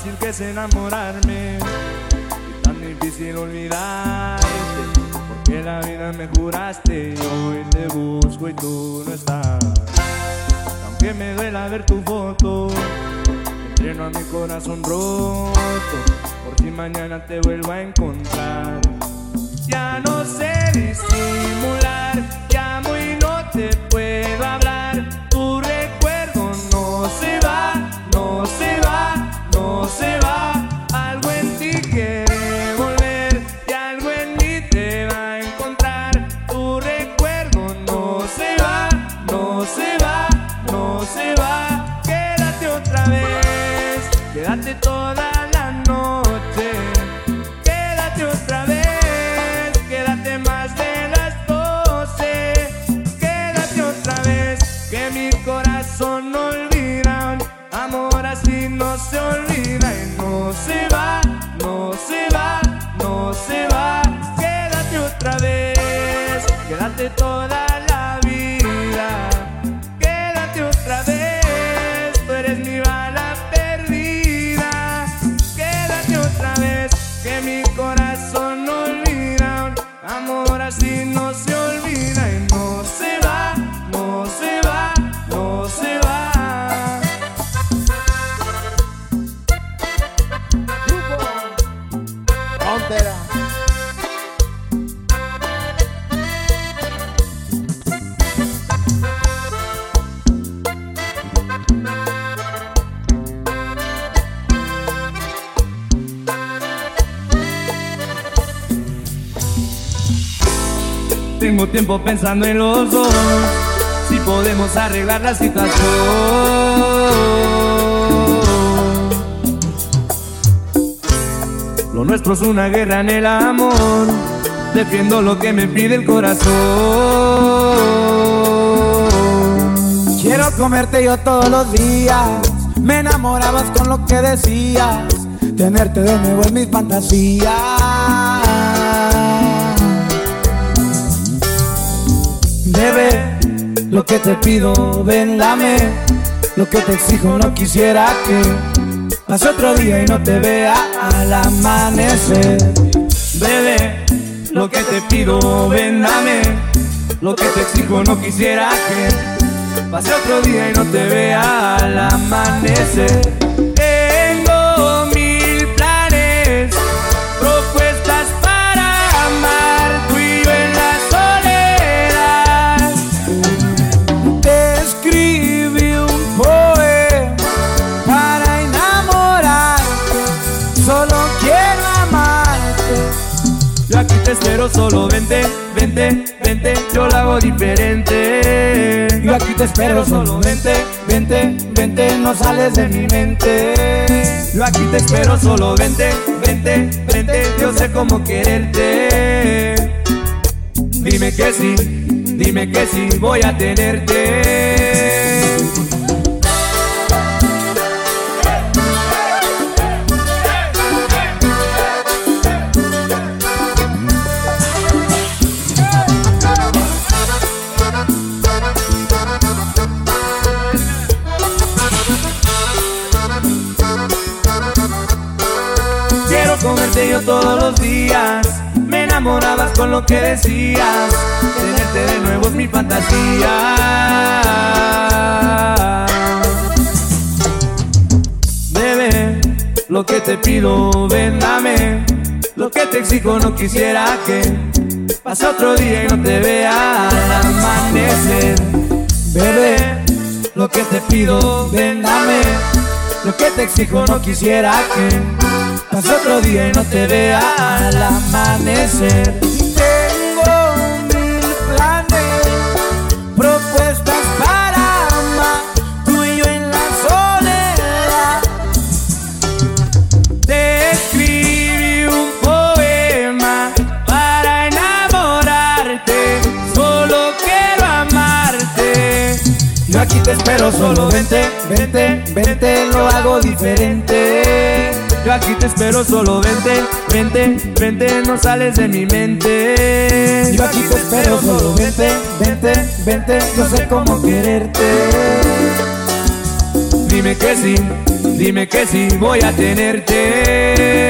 fácil que es enamorarme y tan difícil olvidarte. Porque la vida me juraste y hoy te busco y tú no estás. Aunque me duela ver tu foto, entreno a mi corazón roto. Por si mañana te vuelvo a encontrar. Ya no sé disimular, llamo y no te puedo hablar. No se quédate toda tiempo pensando en los dos, si podemos arreglar la situación. Lo nuestro es una guerra en el amor, defiendo lo que me pide el corazón. Quiero comerte yo todos los días. Me enamorabas con lo que decías. Tenerte de nuevo en mis fantasías. Lo que te pido, ven, dame. Lo que te exijo, no quisiera que pase otro día y no te vea al amanecer. Bebé, lo que te pido, ven, dame. Lo que te exijo, no quisiera que pase otro día y no te vea al amanecer. Hago diferente. Yo aquí te espero, solo vente, vente, vente, no sales de mi mente. Yo aquí te espero, solo vente, vente, vente, yo sé cómo quererte. Dime que sí, dime que sí, voy a tenerte. Todos los días. Me enamorabas con lo que decías. Tenerte de nuevo es mi fantasía. Bebé, lo que te pido, ven, dame. Lo que te exijo, no quisiera que pase otro día y no te vea al amanecer. Bebé, lo que te pido, ven, dame. Lo que te exijo, no quisiera que pase otro día no te vea al amanecer. Tengo mil planes, propuestas para amar. Tú y yo en la soledad. Te escribí un poema para enamorarte. Solo quiero amarte. Yo aquí te espero, solo vente, vente, vente, lo hago diferente. Yo aquí te espero, solo vente, vente, vente, no sales de mi mente. Yo aquí te espero, solo vente, vente, vente, yo sé cómo quererte. Dime que sí, Dime que si voy a tenerte.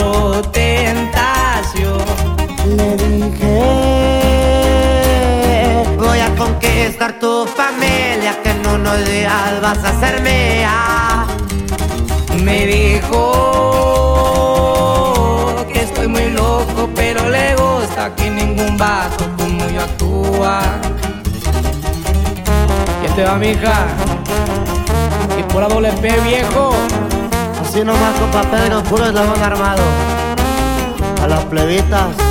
conquistar tu familia, que en unos días vas a ser mía. Me dijo que estoy muy loco, pero le gusta que ningún vato como yo actúa. ¿Quién te va, mija? Y por la doble P, viejo. Así nomás, compa Pedro, puro eslabón armado. A las plebitas.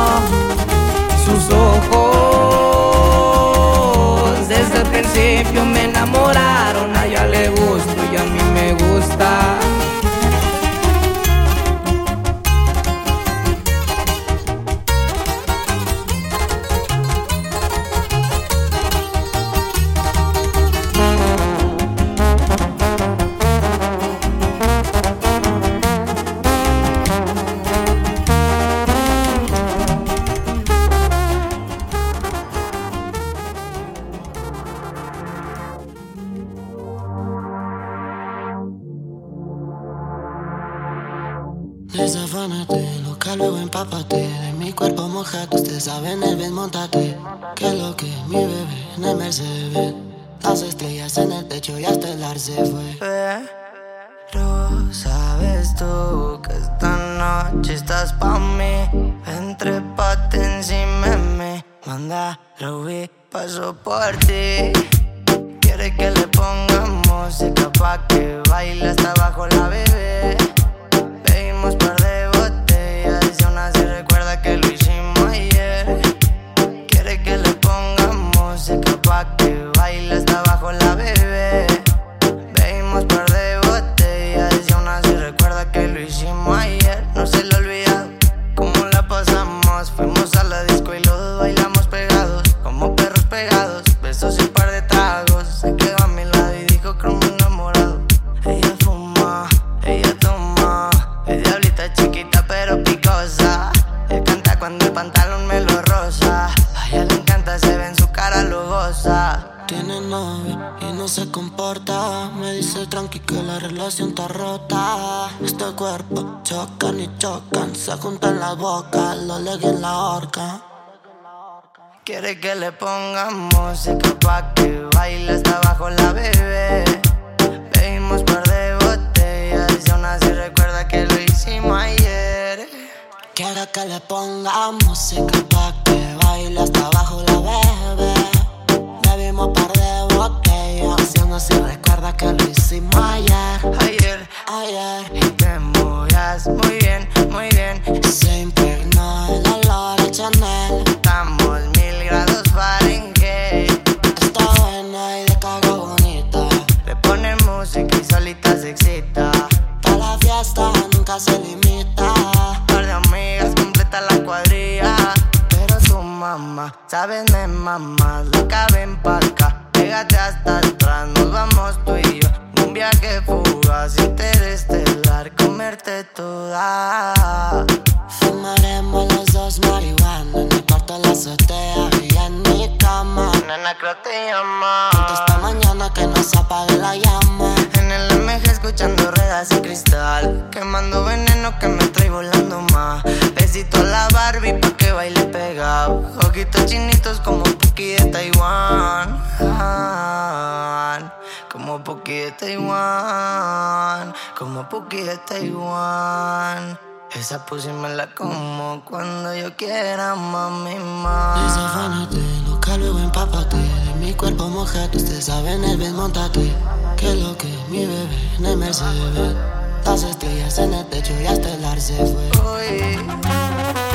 Techo y hasta el arce fue. Pero sabes tú que esta noche estás pa' mí. Entre pate encima de mí. Manda, vi, paso por ti. Quiere que le pongamos música pa' que baile hasta abajo la bebé. Lo hicimos ayer. No se lo olvidado cómo la pasamos. Fuimos a la disco y los bailamos pegados, como perros pegados. Besos y un par de tragos. Se quedó a mi lado y dijo que me enamorado. Ella fuma, ella toma. Es diablita chiquita pero picosa cuando el pantalón me lo rosa. A ella le encanta, se ve en su cara, lo. Tiene novio y no se comporta. Me dice tranqui que la relación está rota. Se juntan la boca, lo legui en la horca. Quiere que le pongamos música pa' que baile hasta abajo la bebé. Pedimos par de botellas y aún así recuerda que lo hicimos ayer. Quiero que le ponga música pa' que baile hasta abajo la bebé. Bebimos par de botellas, y así recuerda que lo hicimos ayer. Ayer, ayer. Y te movías muy bien, muy bien. Se impregnó el olor de Chanel. Estamos mil grados Fahrenheit. Está buena y de cago bonita. Le pone música y solita se excita. Para la fiesta nunca se limita amigas, completa la cuadrilla. Pero suma mamá. Sabes, me mamá, la caben pa' acá. Pégate hasta atrás, nos vamos tú y yo. Un viaje fugaz, interestelar, comerte toda. Fumaremos los dos marihuana En mi cuarto la azotea y en mi cama Creo te llama. esta mañana que no se apague la llama En el MG escuchando ruedas y cristal. Quemando veneno que me trae volando más. Besito a la Barbie pa' que baile pegado. Ojitos chinitos como Puki de Taiwán. Como Puki de Taiwán. Como Puki de Taiwán. Esa pussy me la como cuando yo quiera, mami, mami. Desafánate, loca luego empápate De mi cuerpo mojate, usted sabe en el bed montate Que lo que mi bebé en el Mercedes Las estrellas en el techo y hasta el ar se fue Uy.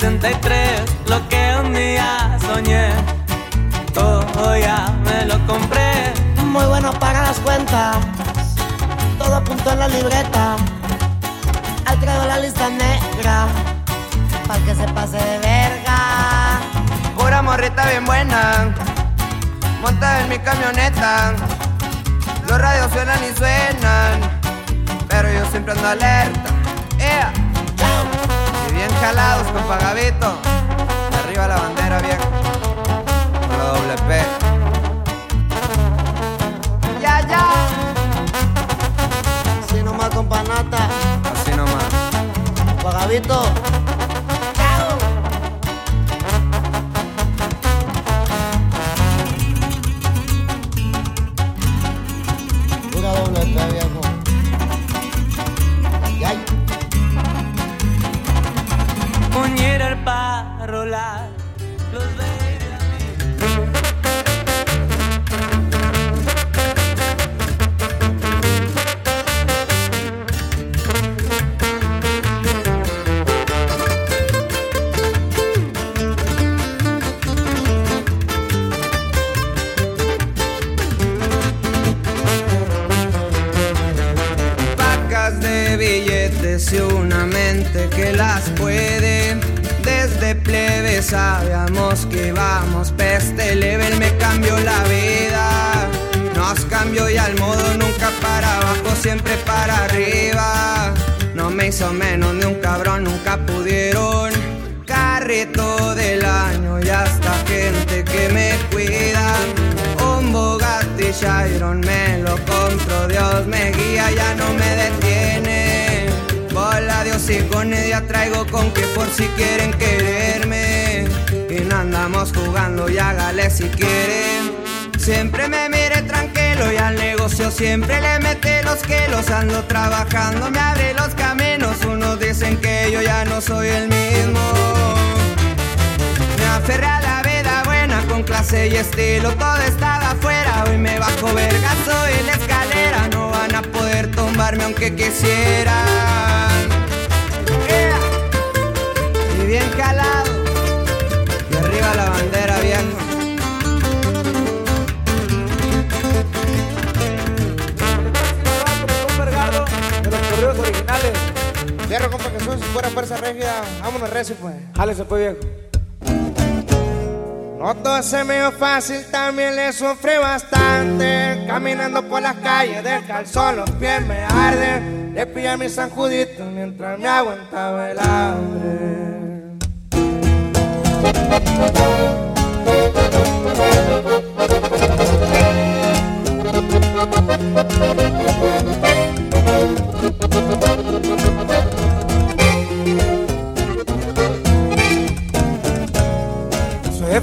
G63, lo que un día soñé, todo ya me lo compré. Muy bueno para las cuentas, todo apuntó en la libreta. Al traigo la lista negra, para que se pase de verga. Pura morrita bien buena, monta en mi camioneta. Los radios suenan y suenan, pero yo siempre ando alerta. ¡Ea! Bien jalados con pagavito. Arriba la bandera vieja. Con la doble P. ¡Ya, ya! Así nomás con panata, Así nomás. pagavito. Si quieren. Siempre me mire tranquilo y al negocio siempre le mete los que los ando trabajando, me abre los caminos. Unos dicen que yo ya no soy el mismo. Me aferré a la vida buena con clase y estilo, todo estaba afuera. Hoy me bajo vergazo en la escalera, no van a poder tumbarme aunque quisieran. ¡Ea! Y bien calado, y arriba la bandera Fierro, compa, son si fuera fuerza rígida. Vámonos, recio, pues. Jálese pues viejo. No todo se me dio fácil, también le sufrí bastante. Caminando por las calles del calzón, los pies me arden. Le pillé a mi San Judito mientras me aguantaba el hambre.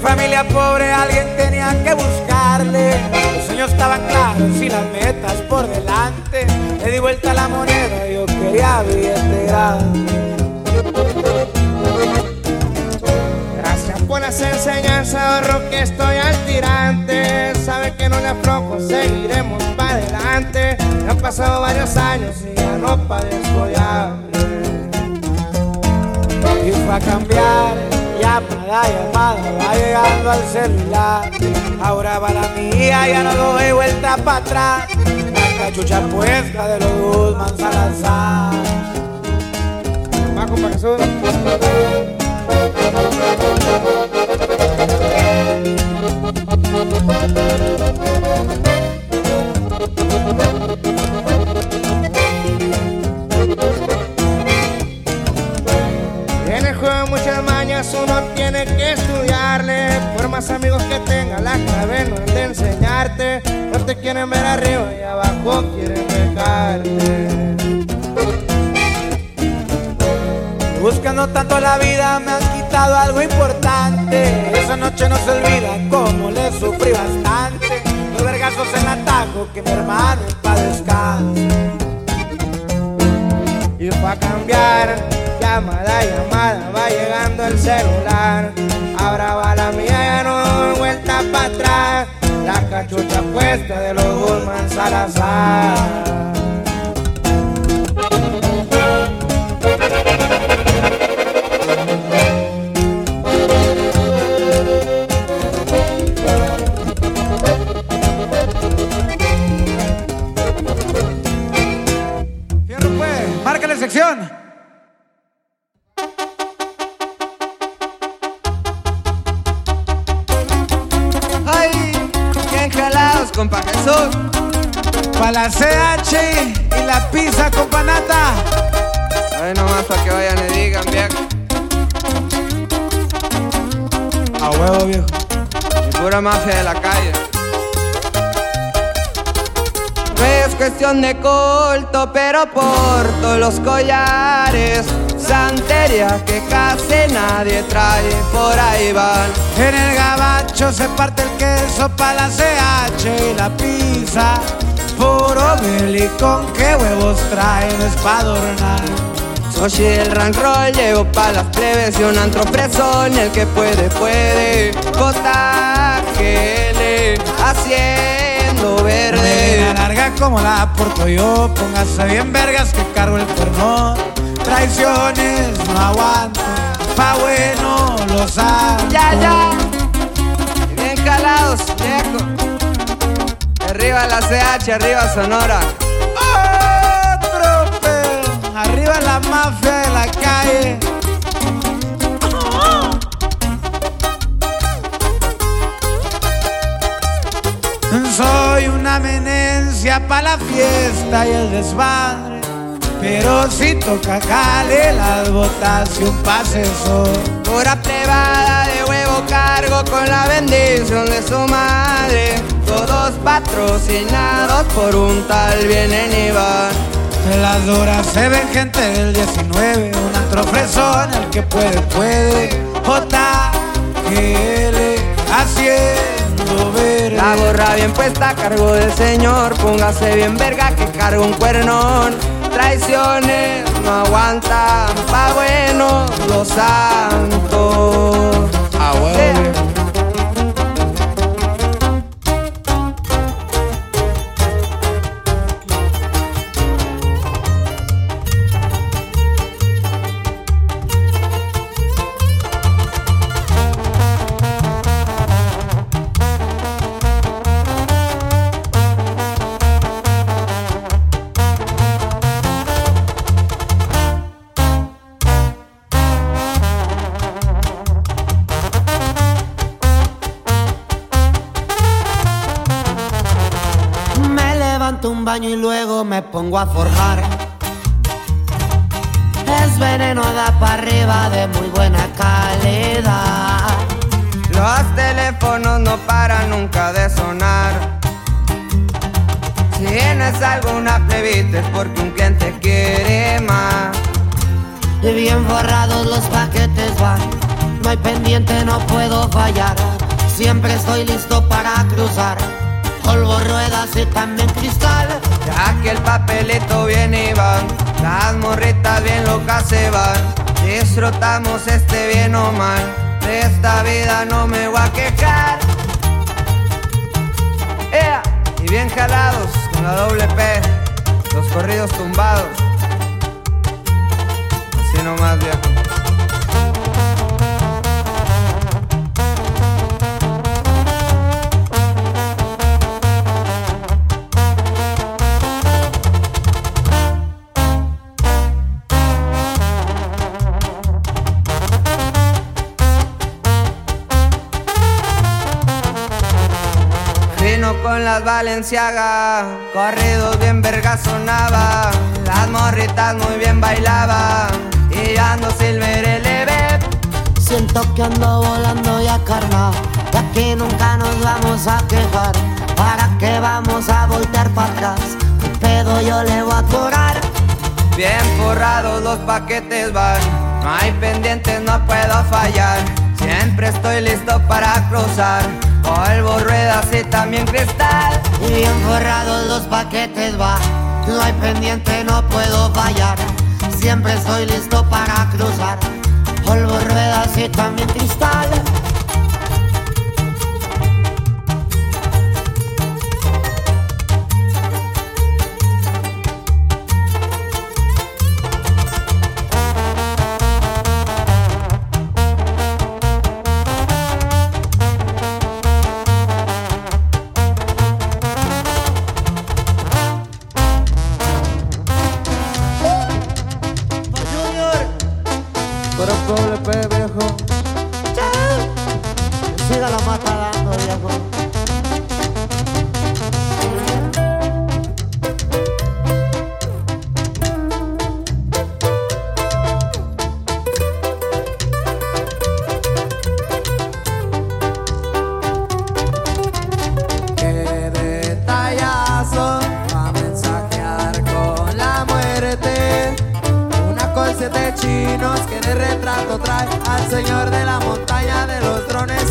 Familia pobre, alguien tenía que buscarle. Los sueños estaban claros y las metas por delante. Le di vuelta la moneda, yo quería billete. Gracias por las enseñanzas, ahorro que estoy al tirante. Sabe que no le aflojo, seguiremos para adelante. han pasado varios años y ya no padezco de hambre. Y fue a cambiar, llamada, llamada, va llegando al celular. Ahora va la mía, ya no doy vuelta para atrás. La cachucha puesta de los Guzmán Salazar. Compa Jesús. Uno tiene que estudiarle. Por más amigos que tenga, la clave no es de enseñarte. No te quieren ver arriba y abajo quieren dejarte. Buscando tanto la vida me han quitado algo importante. Esa noche no se olvida cómo le sufrí bastante. Los vergazos en atajo que mi hermano pa' descanse. Y fue a cambiar, llamada, llamada, va llegando el celular. Ahora va la mía, ya no doy vuelta para atrás. La cachucha puesta de los Guzmán Salazar. Es cuestión de culto, pero porto los collares. Santería que casi nadie trae, por ahí van. En el gabacho se parte el queso pa' la CH y la pizza. Puro con qué huevos traen es pa' adornar. Soy el rank roll, llevo pa' las plebes y un antro presón, el que puede, puede. JGL, haciendo Verde. larga como la porto yo, póngase bien vergas que cargo el cuerno. Traiciones no aguanto, pa' bueno los amo. Ya, ya. Bien calados, viejo. Arriba la CH, arriba Sonora. Otro arriba la mafia de la calle. Soy una amenencia pa' la fiesta y el desmadre. Pero si toca jale las botas y un pase sol. Pura plebada de huevo cargo con la bendición de su madre. Todos patrocinados por un tal vienen y van. En las duras se ven gente del 19, un antro fresón, el que puede, puede. JGL haciendo verde. La gorra bien puesta a cargo del señor. Póngase bien verga que cargo un cuernón. Traiciones no aguantan, pa' bueno los santos. Ah, huevo, Yeah. Y luego me pongo a forjar. Es veneno da para arriba de muy buena calidad. Los teléfonos no paran nunca de sonar. Si tienes alguna plebita es porque un cliente quiere más. Y bien forrados los paquetes van. No hay pendiente, no puedo fallar. Siempre estoy listo para cruzar. Polvo, ruedas y también cristal. Ya que el papelito viene y va, la Las morritas bien locas se van. Disfrutamos este bien o mal. De esta vida no me voy a quejar. ¡Ea! Y bien jalados con la doble P. Los corridos tumbados. Así nomás, viejo. Las Valenciaga, corridos bien verga sonaba, las morritas muy bien bailaban, y ando silver eleve. Siento que ando volando ya carnal De aquí nunca nos vamos a quejar ¿Para qué vamos a voltear para atrás? ¿Qué pedo yo le voy a curar? Bien forrados los paquetes van, no hay pendientes, no puedo fallar. Siempre estoy listo para cruzar, polvo, ruedas y también cristal. Y bien forrados los paquetes va. No hay pendiente, no puedo fallar. Siempre estoy listo para cruzar. Polvo, ruedas y también cristal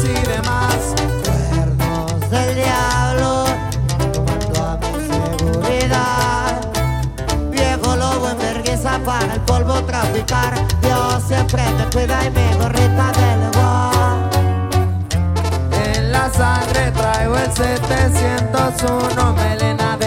y demás. Cuernos del diablo Tomando a mi seguridad. Viejo lobo en vergüenza para el polvo traficar. Dios siempre me cuida y mi gorrita de legua En la sangre traigo el 701 Melena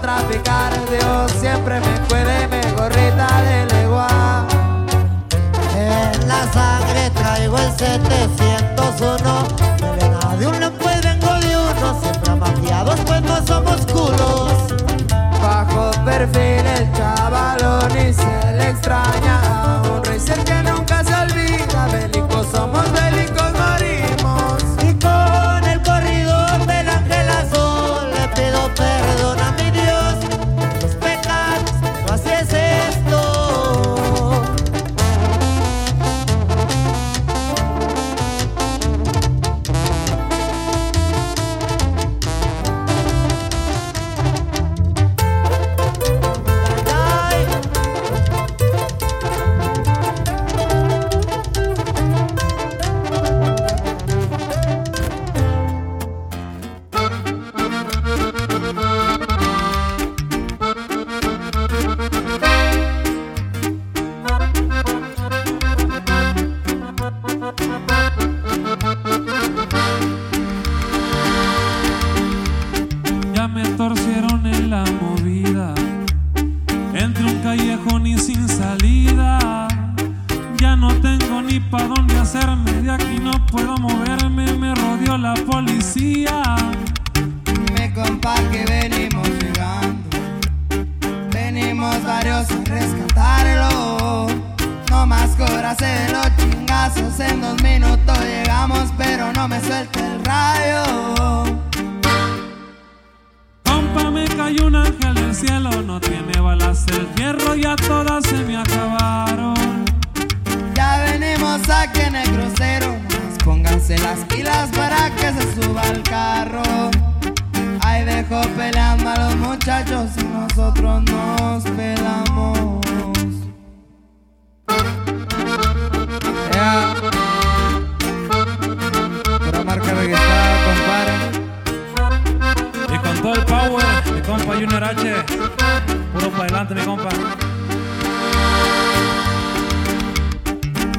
traficar. Dios siempre me cuide, me gorrita de legua. En la sangre traigo el 701 Melena de un pues vengo de uno Siempre amafiados pues no somos culos H. Puro para adelante, mi compa.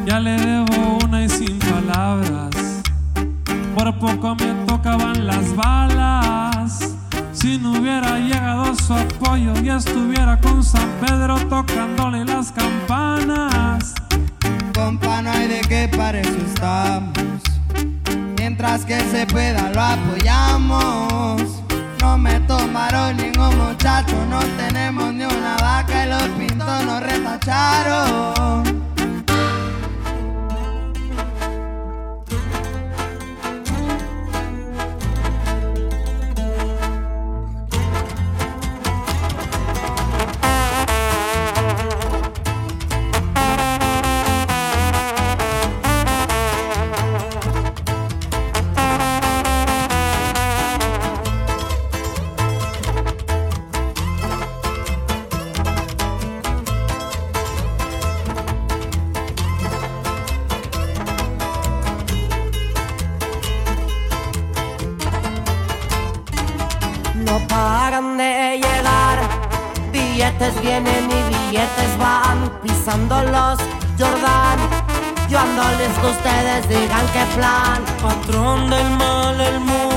Ya le debo una y sin palabras. Por poco me tocaban las balas. Si no hubiera llegado su apoyo y estuviera con San Pedro tocándole las campanas. Compa, no hay de qué para estamos. Mientras que se pueda, lo apoyamos. No me tomaron ningún muchacho, no tenemos ni una vaca y los pintos nos retacharon. Billetes vienen y billetes van, pisando los Jordan. Yo ando listo, ustedes digan qué plan. Patrón del mal, el mu.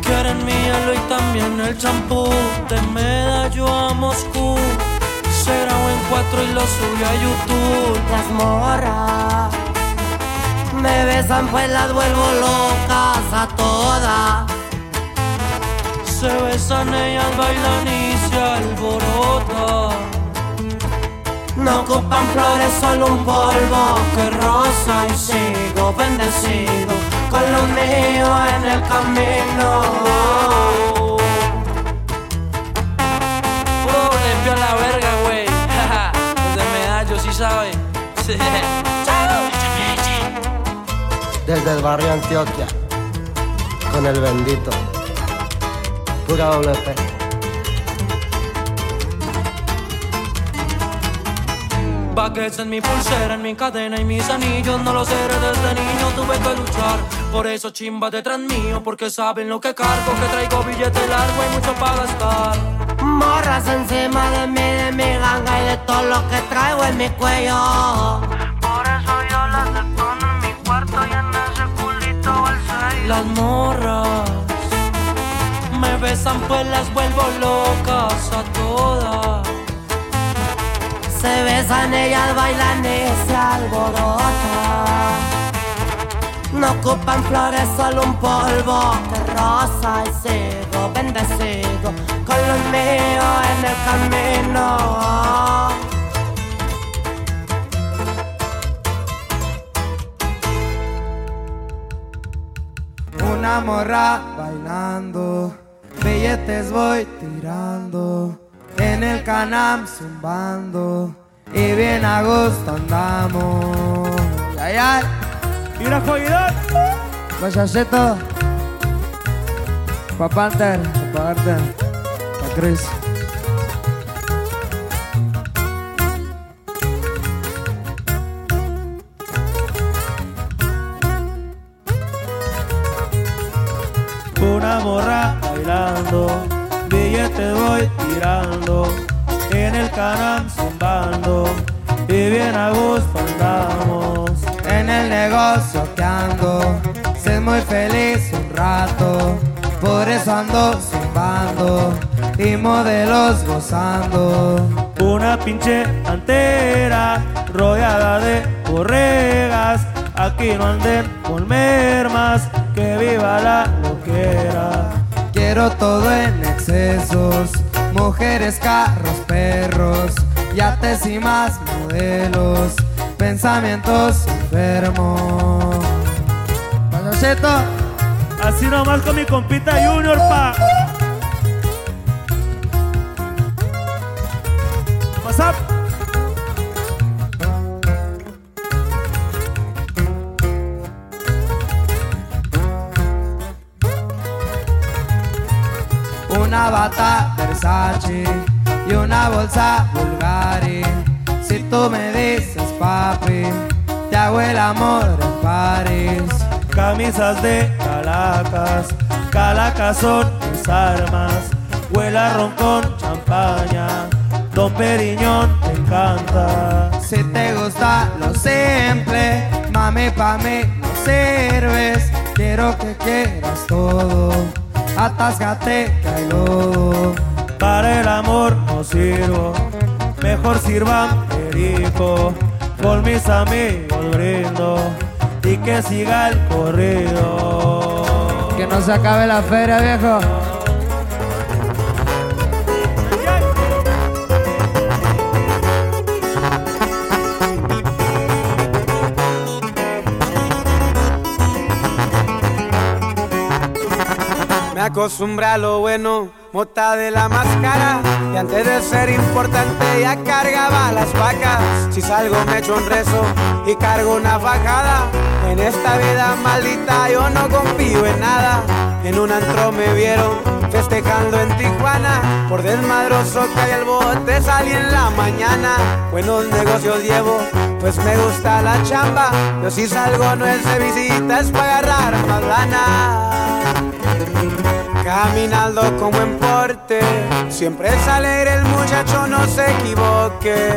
Quieren mi hielo y también el champú. De medallo a Moscú. Será en cuatro y lo subí a YouTube. Las morras me besan, pues las vuelvo locas a todas. Se besan ellas, bailan y se alborotan. No ocupan flores, solo un polvo que rosa y sigo bendecido con lo mío en el camino. Puro limpio la verga, güey. Medallo, sí. Desde el barrio Antioquia, con el bendito. Pura WP. Buckets en mi pulsera, en mi cadena y mis anillos. No lo sé desde niño, tuve que luchar. Por eso chimba detrás mío, porque saben lo que cargo. Que traigo billete largo y mucho para gastar. Morras encima de mí, de mi ganga y de todo lo que traigo en mi cuello. Por eso yo las depongo en mi cuarto y en ese culito al seis. Las morras me besan, pues las vuelvo locas a todas. Se besan, ellas bailan y se alborotan. No ocupan flores, solo un polvo que rosa y sigo bendecido con lo mío en el camino. Una morra bailando, billetes voy tirando, en el canam zumbando, y bien a gusto andamos. Ay, ay, Mira, Joyidad. Guachacito, pa' Panther, pa' Arte, pa' Chris. Una morra bailando, billetes voy tirando, en el canal zumbando, y bien a gusto andamos. En el negocio que ando, sé muy feliz un rato, por eso ando zumbando y modelos gozando. Una pinche antera rodeada de borregas, Aquí no anden con mermas, que viva la loquera. Quiero todo en mujeres, carros, perros, yates y más modelos, pensamientos enfermos. Payaseto, Así nomás con mi compita Junior, pa. What's up? Versace y una bolsa Bulgari. Si tú me dices papi, te hago el amor en París. Camisas de calacas, calacas son mis armas. Huela ron con champaña, Don Periñón te encanta. Si te gusta lo simple, mami pa' mí no sirves. Quiero que quieras todo, atásgate que hay lodo. Para el amor no sirvo, mejor sirvan perico. Con mis amigos brindo y que siga el corrido. Que no se acabe la feria, viejo. Me acostumbré a lo bueno, mota de la máscara. Y antes de ser importante ya cargaba las vacas. Si salgo me echo un rezo y cargo una fajada. En esta vida maldita yo no confío en nada. En un antro me vieron festejando en Tijuana. Por desmadroso que el bote salí en la mañana. Buenos negocios llevo, pues me gusta la chamba. Yo si salgo no es de visita, es para agarrar más lana. Caminando como en porte, siempre es alegre el muchacho, no se equivoque.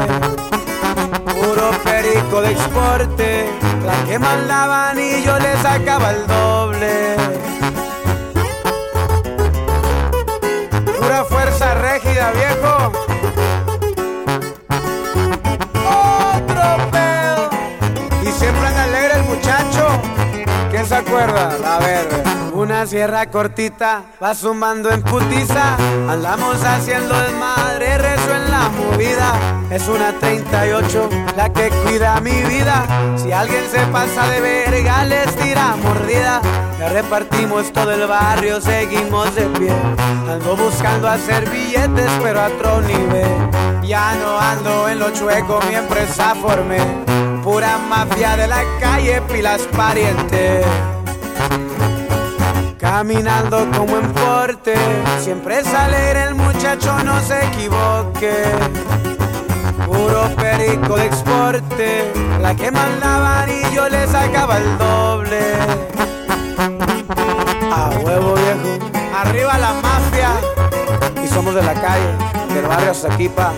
Puro perico de exporte, la que mandaban y yo le sacaba el doble. Pura fuerza rígida, viejo. ¿Quién se acuerda? La verde. Una sierra cortita va sumando en putiza. Andamos haciendo desmadre, rezo en la movida. Es una 38 la que cuida mi vida. Si alguien se pasa de verga, les tira mordida. Ya repartimos todo el barrio, seguimos de pie. Ando buscando hacer billetes, pero a otro nivel. Ya no ando en lo chueco, mi empresa formé. Pura mafia de la calle, pilas parientes. Caminando como en porte, siempre es alegre el muchacho, no se equivoque. Puro perico de exporte, la que mandaban y yo le sacaba el doble. A huevo viejo, arriba la mafia, y somos de la calle, del barrio Saquipa.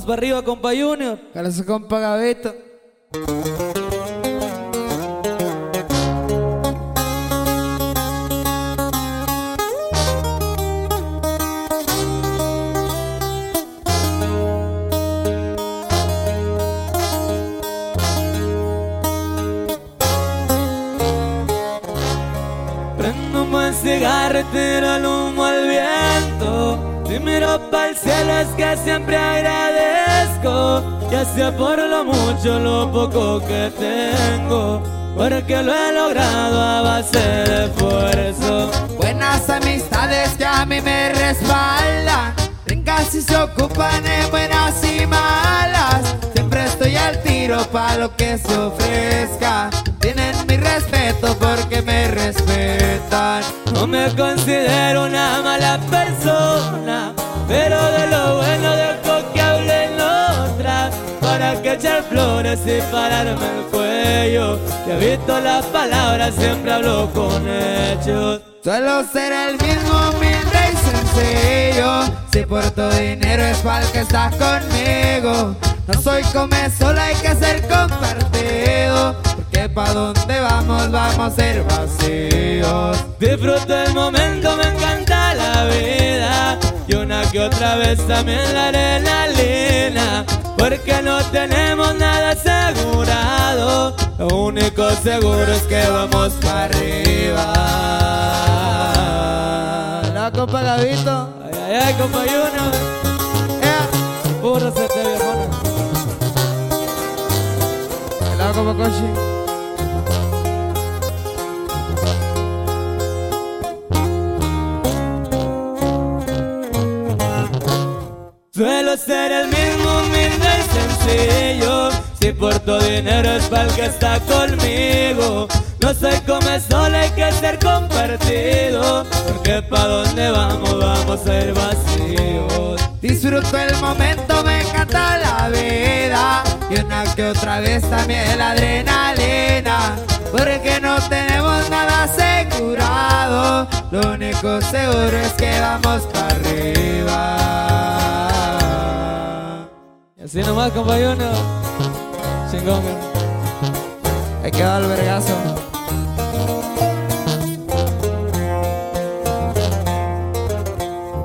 Vamos para arriba, compa Junior. Su compa Gavito. Es que siempre agradezco, ya sea por lo mucho o lo poco que tengo, porque lo he logrado a base de esfuerzo. Buenas amistades que a mí me respaldan. Tengas y se ocupan en buenas y malas. Siempre estoy al tiro para lo que se ofrezca. Tienen mi respeto porque me respetan. No me considero una mala persona, pero de que echar flores y pararme el cuello. Que he visto las palabras, siempre hablo con hechos. Suelo ser el mismo humilde y sencillo. Si por tu dinero es para el que estás conmigo. No soy come solo, hay que ser compartido. Porque pa' donde vamos, vamos a ser vacíos. Disfruto el momento, me encanta la vida. Y una que otra vez también la adrenalina. Porque no tenemos nada asegurado. Lo único seguro es que vamos para arriba. La compa Gavito. Ay, ay, ay, compa Junior. Eh. Burro se te viejona. La compa Koshi. Suelo ser el mismo sencillo Si por tu dinero es para el que está conmigo No soy como solo, hay que ser compartido Porque pa' donde vamos, vamos a ir vacíos Disfruto el momento, me encanta la vida. Y una que otra vez también la adrenalina. Porque no tenemos nada asegurado. Lo único seguro es que vamos para arriba. Así nomás, compa Junior Chingón, eh. Hay que el vergazo.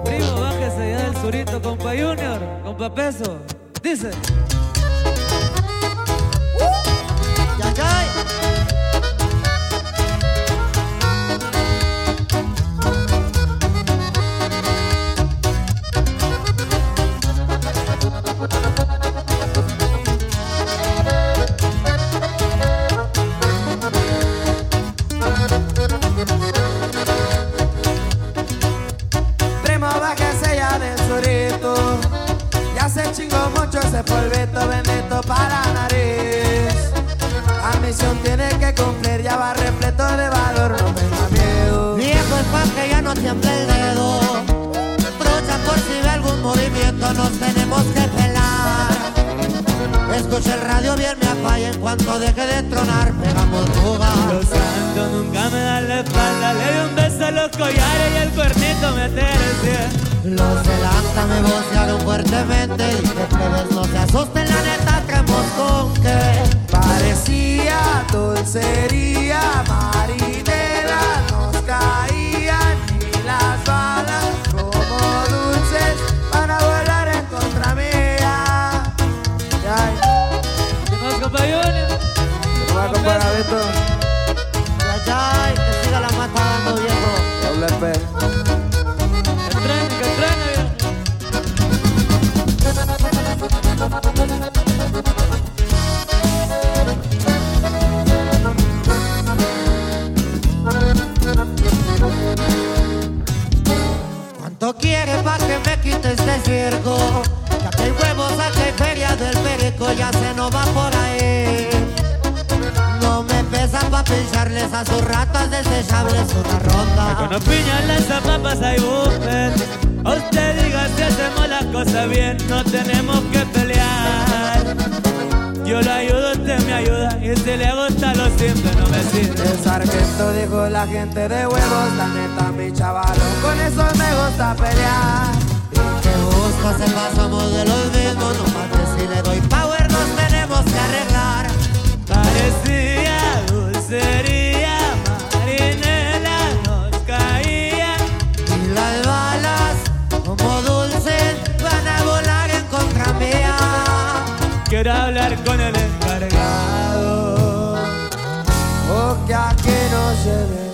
Primo, bájese ya del surito, compa Junior Compa Peso Dice Primo, El radio bien, me apaga en cuanto deje de tronar, pegamos fuga. Los santos nunca me dan la espalda Le di un beso a los collares y el cuernito me tercia Los delanta me vocearon fuertemente. Dije, plebes, no se asusten, la neta, traemos con que. Parecía dulcería, marinera, nos caían y las ¿qué va a comprar a Beto? Ay, ay, que siga la mata dando viejo. Doble P. Tren, que tren. ¿Cuánto quieres pa' que me quite este circo? Ya que hay huevos, aquí hay feria del perico, ya se nos va por pincharles a sus ratas desechables una ronda. Con piñas, lanzapapas hay buffet A usted diga si hacemos las cosas bien No tenemos que pelear Yo lo ayudo, usted me ayuda Y si le gusta lo simple no me sirve El sargento dijo la gente de huevos, la neta mi chavalo, con eso me gusta pelear. Que busca se pasamos de los mismos, no mates si le doy power, nos tenemos que arreglar. Parecía dulcería Marinela nos caía. Y las balas, como dulces, van a volar en contra mía. Quiero hablar con el encargado. O que aquí no se ve